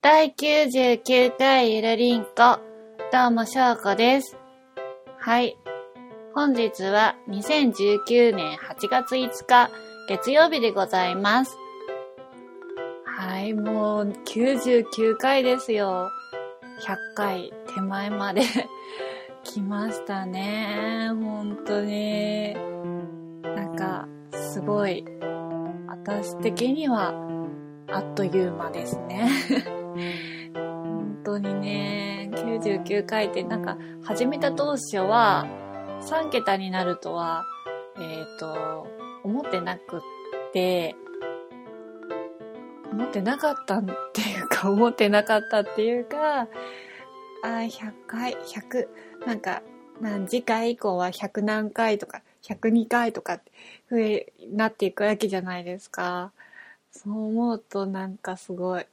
第99回ゆるりんこ、どうもしょうこです。はい。本日は2019年8月5日、月曜日でございます。はい、もう99回ですよ。100回手前まで 来ましたね。本当に。なんか、すごい、私的には、あっという間ですね。本当にね、99回ってなんか、始めた当初は、3桁になるとは、えっ、と、思ってなくって、思ってなかったっていうか、思ってなかったっていうか、あ、100回、100、なんか、なん次回以降は100何回とか、102回とかって増え、なっていくわけじゃないですか。そう思うとなんかすごい、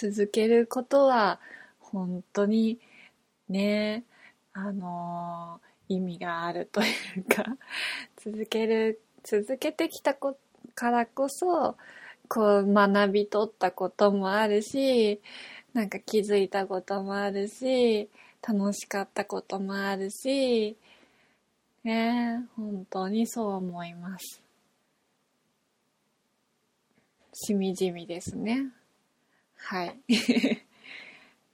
続けることは本当にね、あのー意味があるというか、続ける、続けてきたこからこそ、こう学び取ったこともあるし、なんか気づいたこともあるし、楽しかったこともあるし、ね本当にそう思います。しみじみですね。はい。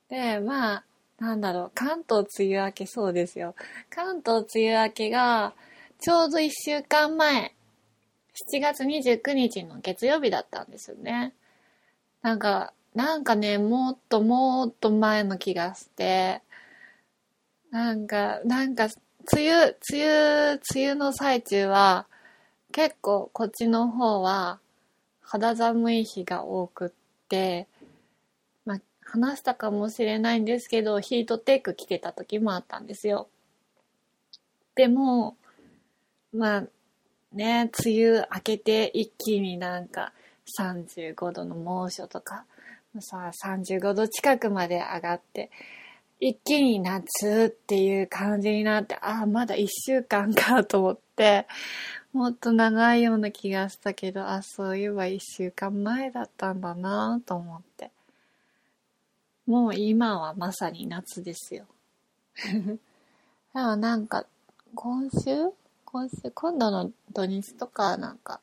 で、まあ、なんだろう、関東梅雨明けそうですよ。関東梅雨明けが、ちょうど1週間前、7月29日の月曜日だったんですよね。なんか、なんかね、もっともっと前の気がして、なんか、なんか、梅雨、梅雨、梅雨の最中は、結構こっちの方は肌寒い日が多くって、話したかもしれないんですけど、ヒートテック着てた時もあったんですよ。でも、まあ、ね、梅雨明けて一気になんか35度の猛暑とか、さ、35度近くまで上がって、一気に夏っていう感じになって、ああ、まだ一週間かと思って、もっと長いような気がしたけど、あ、そういえば一週間前だったんだなと思って。もう今はまさに夏ですよ。でもなんか、今週今週、今度の土日とかなんか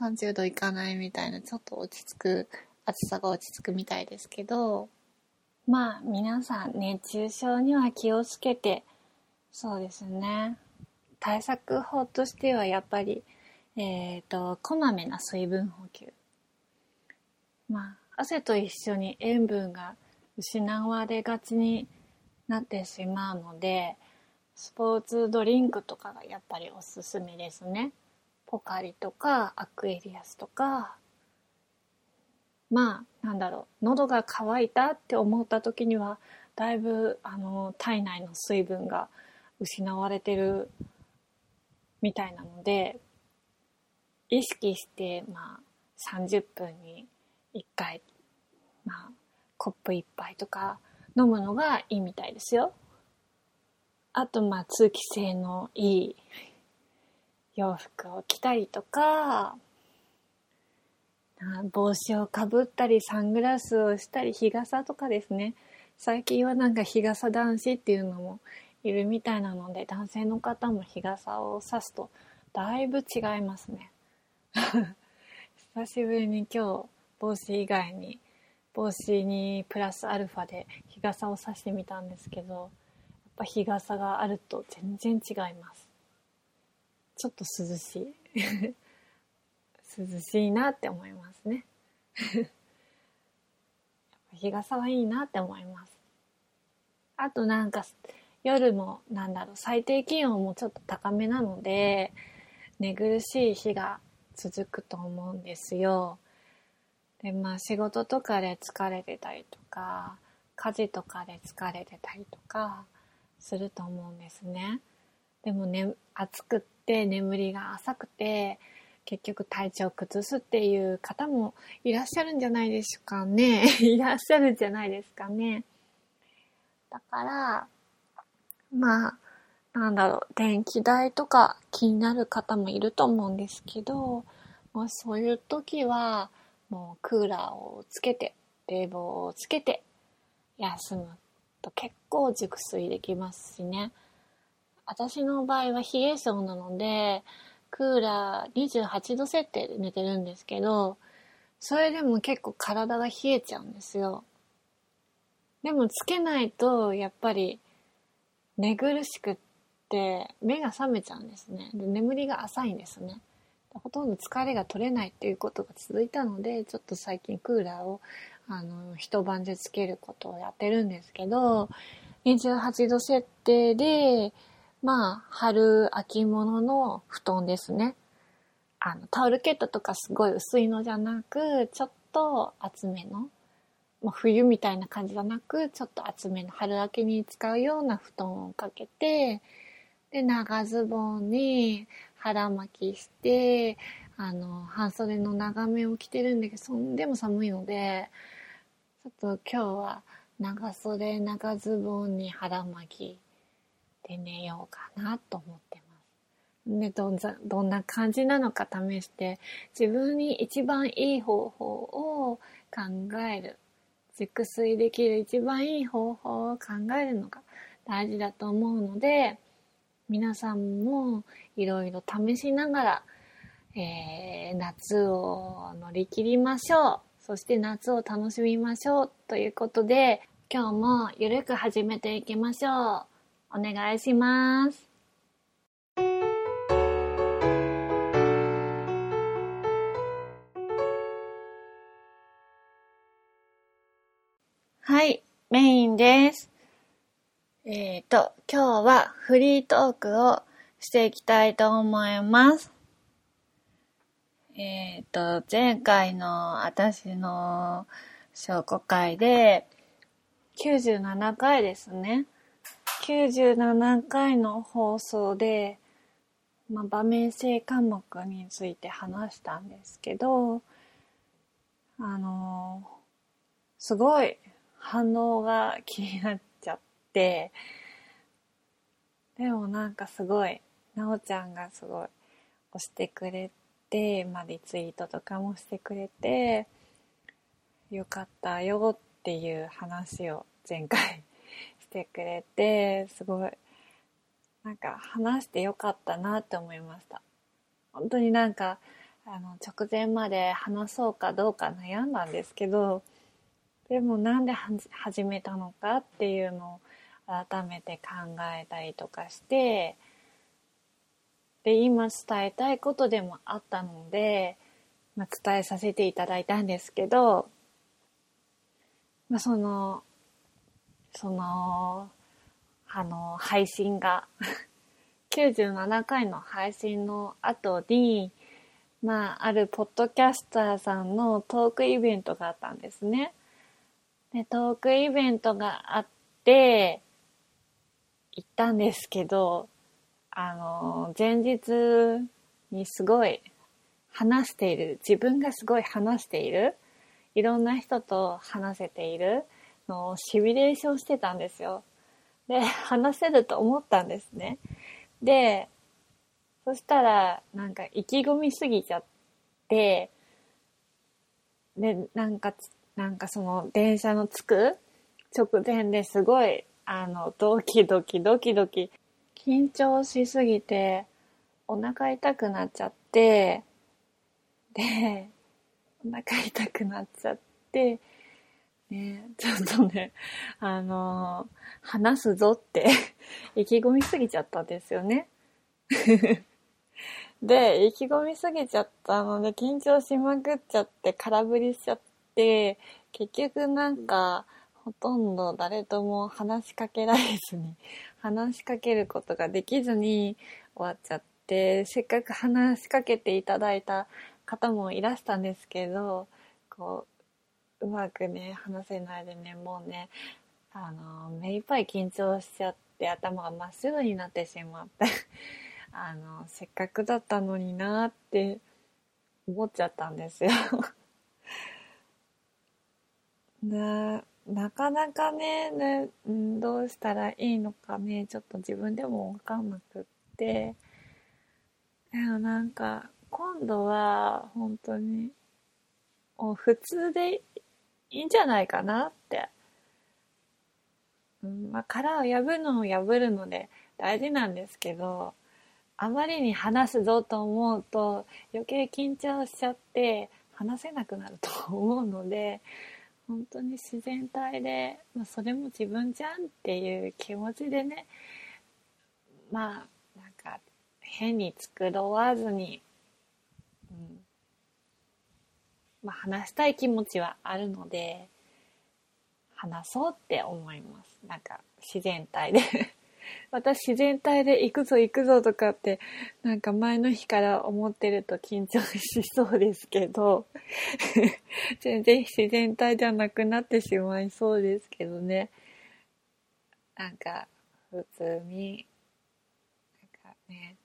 30度いかないみたいな、ちょっと落ち着く、暑さが落ち着くみたいですけど、まあ皆さん熱中症には気をつけて、そうですね。対策法としてはやっぱり、えっ、と、こまめな水分補給。まあ、汗と一緒に塩分が失われがちになってしまうので、スポーツドリンクとかがやっぱりおすすめですね。ポカリとかアクエリアスとか、まあ、なんだろう、喉が渇いたって思った時には、だいぶ、あの、体内の水分が失われてるみたいなので、意識して、まあ、30分に1回、まあ、コップ1杯とか飲むのがいいみたいですよ。あと、まあ、通気性のいい洋服を着たりとか、あ帽子をかぶったり、サングラスをしたり、日傘とかですね。最近はなんか日傘男子っていうのもいるみたいなので、男性の方も日傘を差すとだいぶ違いますね。久しぶりに今日帽子以外に帽子にプラスアルファで日傘を差してみたんですけど、やっぱ日傘があると全然違います。ちょっと涼しい。涼しいなって思いますね。日傘はいいなって思います。あとなんか夜もなんだろう最低気温もちょっと高めなので寝苦しい日が続くと思うんですよ。でまあ仕事とかで疲れてたりとか家事とかで疲れてたりとかすると思うんですね。でもね暑くって眠りが浅くて結局体調崩すっていう方もいらっしゃるんじゃないですかね。いらっしゃるんじゃないですかね。だから、まあ、なんだろう、電気代とか気になる方もいると思うんですけど、もうそういう時は、もうクーラーをつけて冷房をつけて休むと結構熟睡できますしね。私の場合は冷え性なので、クーラー28度設定で寝てるんですけど、それでも結構体が冷えちゃうんですよ。でもつけないと、やっぱり寝苦しくって目が覚めちゃうんですね。で眠りが浅いんですね。ほとんど疲れが取れないっていうことが続いたので、ちょっと最近クーラーをあの一晩中つけることをやってるんですけど、28度設定で、まあ、春、秋物の布団ですね。あの、タオルケットとかすごい薄いのじゃなく、ちょっと厚めの、まあ、冬みたいな感じじゃなく、ちょっと厚めの春秋に使うような布団をかけて、で、長ズボンに腹巻きして、あの、半袖の長めを着てるんだけど、そんでも寒いので、ちょっと今日は長袖、長ズボンに腹巻きで寝ようかなと思ってます。で、どんざどんな感じなのか試して、自分に一番いい方法を考える。熟睡できる一番いい方法を考えるのが大事だと思うので、皆さんもいろいろ試しながら、えー、夏を乗り切りましょう。そして夏を楽しみましょう。ということで、今日もゆるく始めていきましょう。お願いします。はい、メインです。えっ、ー、と、今日はフリートークをしていきたいと思います。えっ、ー、と、前回の私の紹介会で97回ですね。97回の放送で、まあ、場面性科目について話したんですけど、あのすごい反応が気になっちゃって、でもなんかすごい、なおちゃんがすごい押してくれて、ま、リツイートとかもしてくれて、よかったよっていう話を前回 してくれて、すごい、なんか話してよかったなって思いました。本当になんか、あの、直前まで話そうかどうか悩んだんですけど、でもなんで始めたのかっていうのを改めて考えたりとかして、で、今伝えたいことでもあったので、まあ、伝えさせていただいたんですけど、まあ、その、その、あの、配信が 97回の配信の後に、まあ、あるポッドキャスターさんのトークイベントがあったんですね。で、トークイベントがあって、行ったんですけど、あの、前日にすごい話している、自分がすごい話している、いろんな人と話せている、のをシミュレーションしてたんですよ。で、話せると思ったんですね。で、そしたら、なんか意気込みすぎちゃって、で、なんか、なんかその電車の着く直前ですごい、あの、ドキドキドキドキ、緊張しすぎて、お腹痛くなっちゃって、で、お腹痛くなっちゃって、ね、ちょっとね、あの、話すぞって 意気込みすぎちゃったんですよね。で、意気込みすぎちゃったので、緊張しまくっちゃって、空振りしちゃって、結局なんか、ほとんど誰とも話しかけられずに、話しかけることができずに終わっちゃって、せっかく話しかけていただいた方もいらしたんですけど、こう、うまくね、話せないでね、もうね、あの、目いっぱい緊張しちゃって頭がまっすぐになってしまって、あの、せっかくだったのになって思っちゃったんですよ、なかなかねね、どうしたらいいのかね、ちょっと自分でもわかんなくって、でもなんか、今度は本当に、もう普通でいいんじゃないかなって。うん、まあ、殻を破るのも破るので大事なんですけど、あまりに話すぞと思うと余計緊張しちゃって話せなくなると思うので、本当に自然体で、まあ、それも自分じゃんっていう気持ちでね、まあ、なんか変に繕わずに、うん、まあ、話したい気持ちはあるので、話そうって思います。なんか、自然体で私自然体で行くぞ行くぞとかって、なんか前の日から思ってると緊張しそうですけど 全然自然体じゃなくなってしまいそうですけどね。なんか、普通に、なんかね、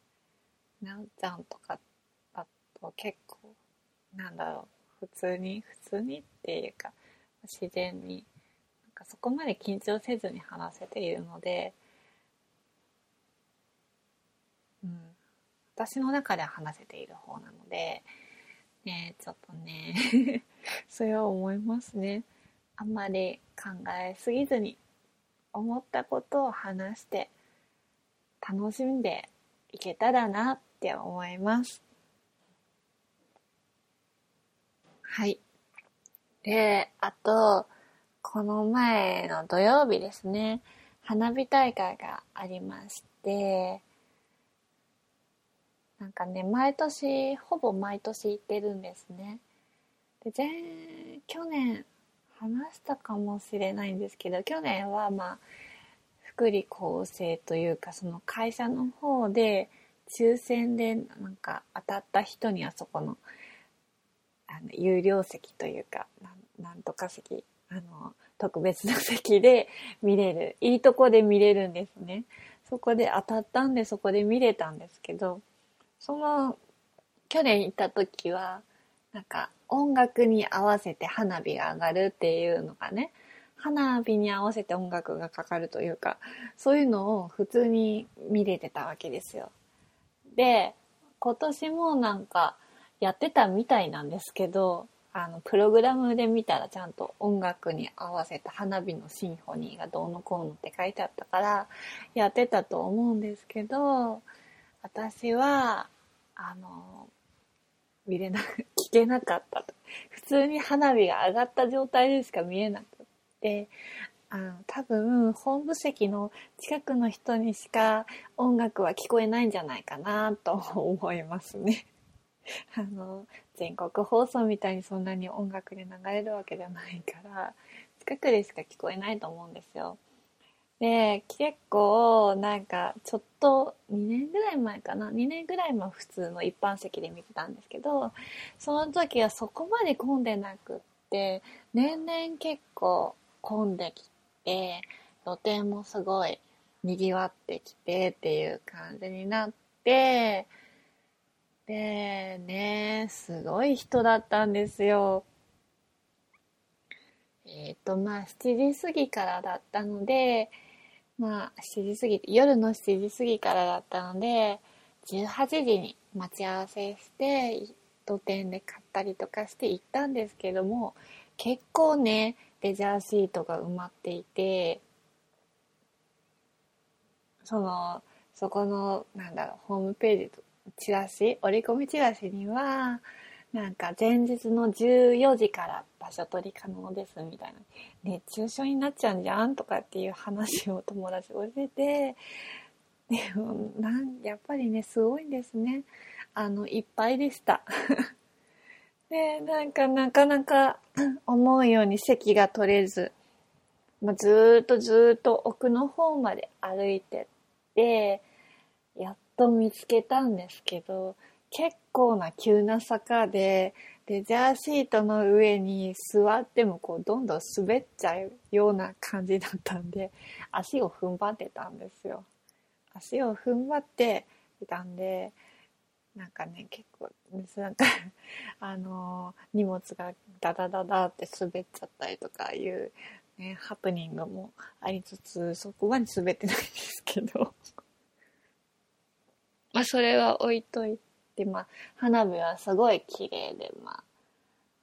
なおちゃんとかだと結構、なんだろう、普通に普通にっていうか自然になんかそこまで緊張せずに話せているので、うん、私の中では話せている方なので、ね、ちょっとね それは思いますね。あんまり考えすぎずに思ったことを話して楽しんでいけたらなって思います。はい。で、あと、この前の土曜日ですね、花火大会がありまして、なんかね、毎年、ほぼ毎年行ってるんですね。で、前、去年、話したかもしれないんですけど、去年はまあ、福利厚生というか、その会社の方で、抽選でなんか当たった人にはそこのあの有料席というかなんとか席あの特別な席で 見れるいいとこで見れるんですねそこで当たったんでそこで見れたんですけどその去年行った時はなんか音楽に合わせて花火が上がるっていうのがね花火に合わせて音楽がかかるというかそういうのを普通に見れてたわけですよ。で今年もなんかやってたみたいなんですけど、あの、プログラムで見たらちゃんと音楽に合わせた花火のシンフォニーがどうのこうのって書いてあったから、やってたと思うんですけど、私は、あの、見れな、聞けなかったと。普通に花火が上がった状態でしか見えなくって、あの、多分、本部席の近くの人にしか音楽は聞こえないんじゃないかなと思いますね。あの全国放送みたいにそんなに音楽で流れるわけじゃないから近くでしか聞こえないと思うんですよ。で結構なんかちょっと2年ぐらい前かな2年ぐらい前普通の一般席で見てたんですけどその時はそこまで混んでなくって年々結構混んできて露店もすごい賑わってきてっていう感じになってで、ね、すごい人だったんですよ。えっ、ー、と、まあ、7時過ぎからだったので、まあ、7時過ぎ、夜の7時過ぎからだったので、18時に待ち合わせして、土店で買ったりとかして行ったんですけども、結構ね、レジャーシートが埋まっていて、その、そこの、なんだろう、ホームページとチラシ、折り込みチラシには、なんか前日の14時から場所取り可能ですみたいな。熱中症になっちゃうんじゃんとかっていう話を友達教えて、でもなんやっぱりね、すごいですね。あの、いっぱいでした。で、なんかなかなか 思うように席が取れず、まあ、ずっとずっと奥の方まで歩いてって、やっと見つけたんですけど、結構な急な坂で、レジャーシートの上に座ってもこうどんどん滑っちゃうような感じだったんで、足を踏ん張ってたんですよ。足を踏ん張っていたんで、なんかね、結構、なんか あのー、荷物がダダダダって滑っちゃったりとかいう、ね、ハプニングもありつつ、そこまで滑ってないんですけど まあそれは置いといて、まあ花火はすごい綺麗で、まあ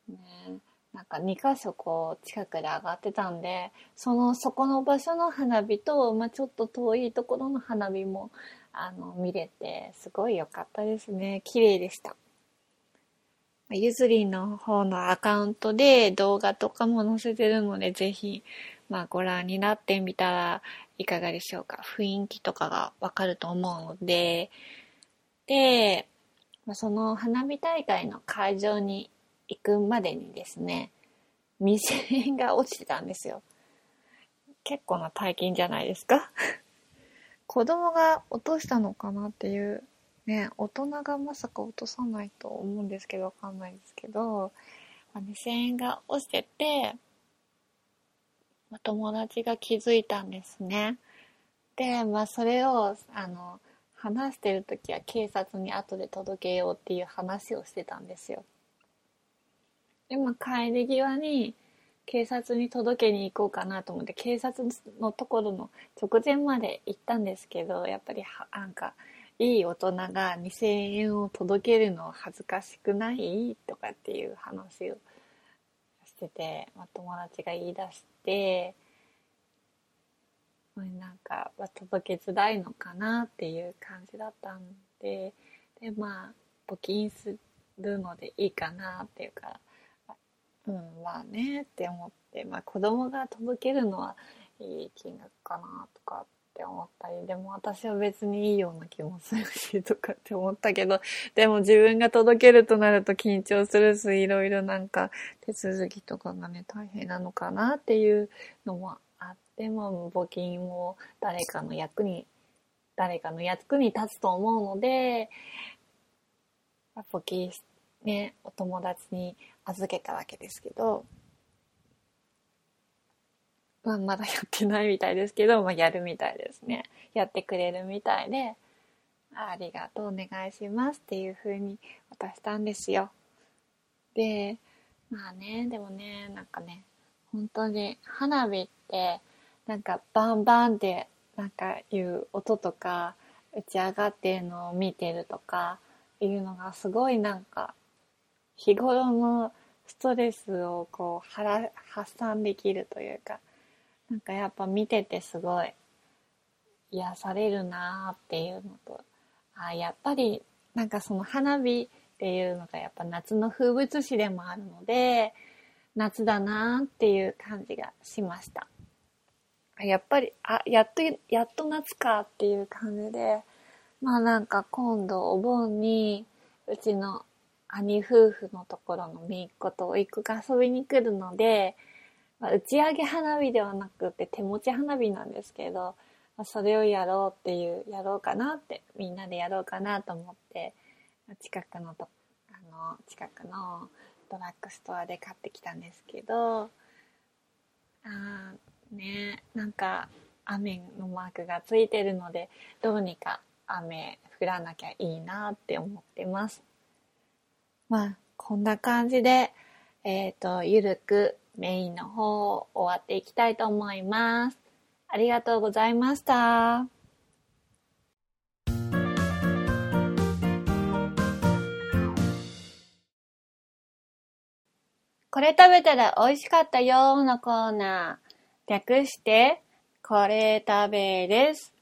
ね、なんか2箇所こう近くで上がってたんで、その、そこの場所の花火と、まあ、ちょっと遠いところの花火も、あの、見れて、すごい良かったですね。綺麗でした。ゆずりんの方のアカウントで動画とかも載せてるので、ぜひ、まあ、ご覧になってみたらいかがでしょうか。雰囲気とかがわかると思うので、で、その花火大会の会場に行くまでにですね、店円が落ちてたんですよ。結構な大金じゃないですか 子供が落としたのかなっていうね、大人がまさか落とさないと思うんですけど、わかんないですけど、ま、2000円が落ちてて、ま、友達が気づいたんですね。で、まあそれを、あの、話してる時は警察に後で届けようっていう話をしてたんですよ。で、まあ帰り際に警察に届けに行こうかなと思って警察のところの直前まで行ったんですけど、やっぱりは、なんか、いい大人が2000円を届けるの恥ずかしくない？とかっていう話をしてて、まあ、友達が言い出して、なんか、届けづらいのかなっていう感じだったんで、で、まあ、募金するのでいいかなっていうか、うん、まあねって思って、まあ子供が届けるのはいい金額かなとかって思ったり、でも私は別にいいような気もするしとかって思ったけど、でも自分が届けるとなると緊張するし、いろいろなんか手続きとかがね、大変なのかなっていうのもあって、も募金を誰かの役に、誰かの役に立つと思うので、募金ね、お友達に預けたわけですけど、まあ、まだやってないみたいですけど、まあ、やるみたいですね。やってくれるみたいで、ありがとう、お願いしますっていう風に渡したんですよ。で、まあね、でもね、なんかね、本当に花火って、なんかバンバンってなんかいう音とか打ち上がってるのを見てるとかいうのがすごいなんか日頃のストレスをこう発散できるというかなんかやっぱ見ててすごい癒されるなーっていうのと、あやっぱりなんかその花火っていうのがやっぱ夏の風物詩でもあるので、夏だなーっていう感じがしました。やっぱり、あ、やっと、やっと夏かっていう感じで、まあなんか今度お盆にうちの兄夫婦のところの姪っ子と甥っ子が遊びに来るので、まあ、打ち上げ花火ではなくて手持ち花火なんですけど、まあ、それをやろうっていう、やろうかなって、みんなでやろうかなと思って、近くのと、あの、近くのドラッグストアで買ってきたんですけど、あね、なんか雨のマークがついてるので、どうにか雨降らなきゃいいなって思ってます。まあ、こんな感じで、えっ、ー、と、ゆるくメインの方を終わっていきたいと思います。ありがとうございました。これ食べたら美味しかったよのコーナー。略して、これ食べです。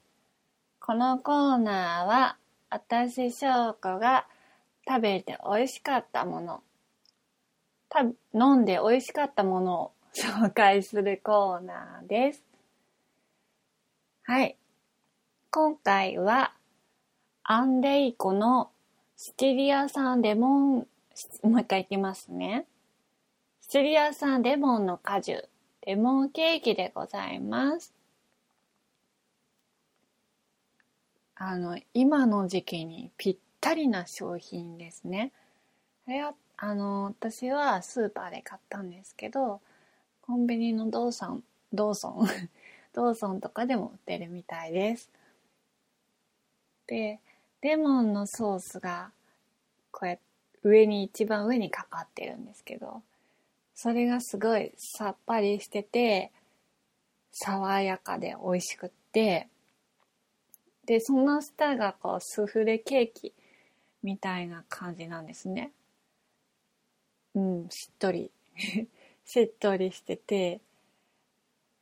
このコーナーは、私翔子が食べて美味しかったものた飲んで美味しかったものを 紹介するコーナーです。はい。今回は、アンデイコのシチリア産レモン、もう一回いきますね。シチリア産レモンの果汁、レモンケーキでございます。あの、今の時期にぴったりな商品ですね。これはあの、私はスーパーで買ったんですけど、コンビニのドーソン、ドーソン？ドーソンとかでも売ってるみたいです。で、レモンのソースが、こうやって上に、一番上にかかってるんですけど、それがすごいさっぱりしてて、爽やかで美味しくって、で、その下がこうスフレケーキみたいな感じなんですね。うん、しっとり しっとりしてて、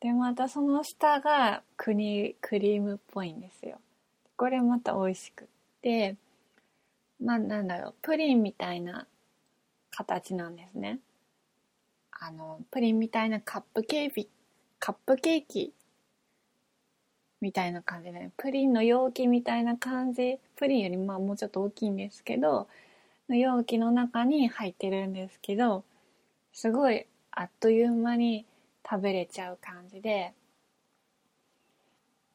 で、またその下がクリクリームっぽいんですよ。これまた美味しくって、まあなんだろう、プリンみたいな形なんですね。あの、プリンみたいなカップケーキ、カップケーキみたいな感じで、プリンの容器みたいな感じ、プリンよりまあもうちょっと大きいんですけど、の容器の中に入ってるんですけど、すごいあっという間に食べれちゃう感じで、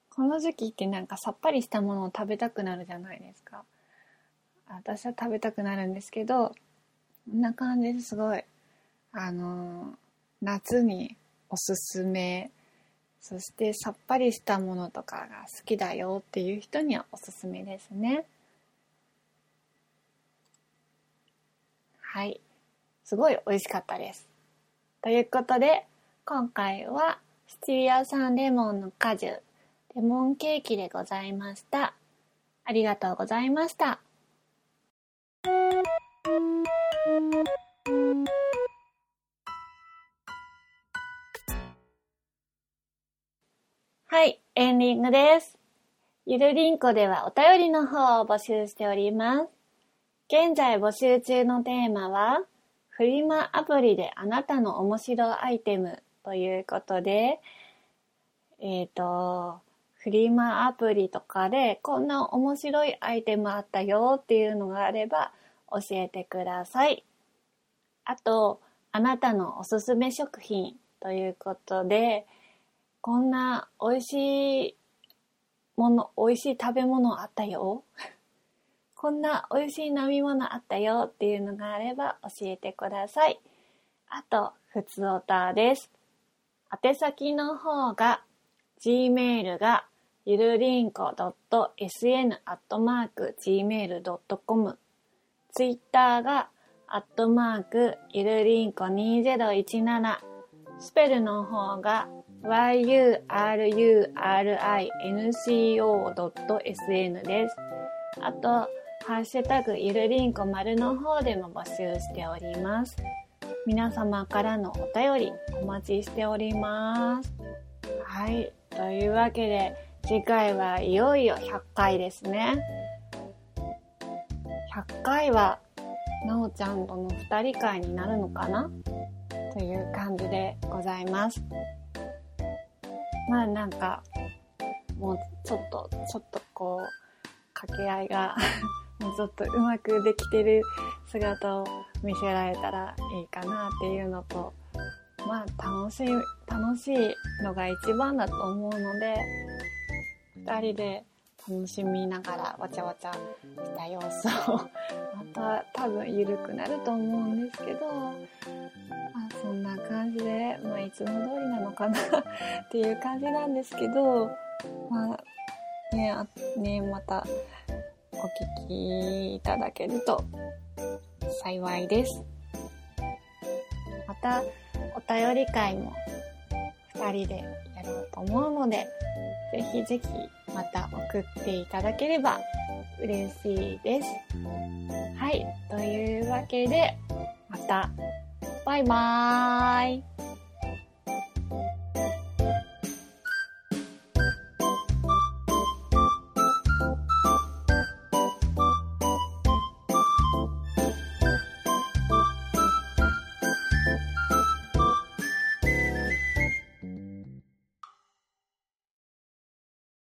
この時期ってなんかさっぱりしたものを食べたくなるじゃないですか。私は食べたくなるんですけど、こんな感じですごい、あの夏におすすめ、そしてさっぱりしたものとかが好きだよっていう人にはおすすめですね。はい。すごい美味しかったです。ということで、今回はシチリア産レモンの果汁、レモンケーキでございました。ありがとうございました。はい、エンディングです。ゆるりんこではお便りの方を募集しております。現在募集中のテーマは、フリマアプリであなたの面白アイテムということで、えっ、ー、と、フリマアプリとかでこんな面白いアイテムあったよっていうのがあれば教えてください。あと、あなたのおすすめ食品ということで、こんな美味しいもの、美味しい食べ物あったよ。こんな美味しい飲み物あったよっていうのがあれば教えてください。あと、ふつおたです。宛先の方が、gmail が、ゆるりんこ .sn.gmail.com ツイッターが、アットマーク、ゆるりんこ2017スペルの方が、yurinco.sn です。あと、ハッシュタグゆるりんこ丸の方でも募集しております。皆様からのお便りお待ちしております。はい。というわけで、次回はいよいよ100回ですね。100回は、なおちゃんとの2人会になるのかな？という感じでございます。まあなんか、もうちょっと、ちょっとこう、掛け合いが もうちょっとうまくできてる姿を見せられたらいいかなっていうのと、まあ楽しい、楽しいのが一番だと思うので、二人で楽しみながらわちゃわちゃした様子を また多分緩くなると思うんですけど、そんな感じで、まあいつも通りなのかな っていう感じなんですけど、まあね、あね、またお聞きいただけると幸いです。また、お便り会も2人でやろうと思うので、ぜひぜひまた送っていただければ嬉しいです。はい。というわけで、また、バイバーイ。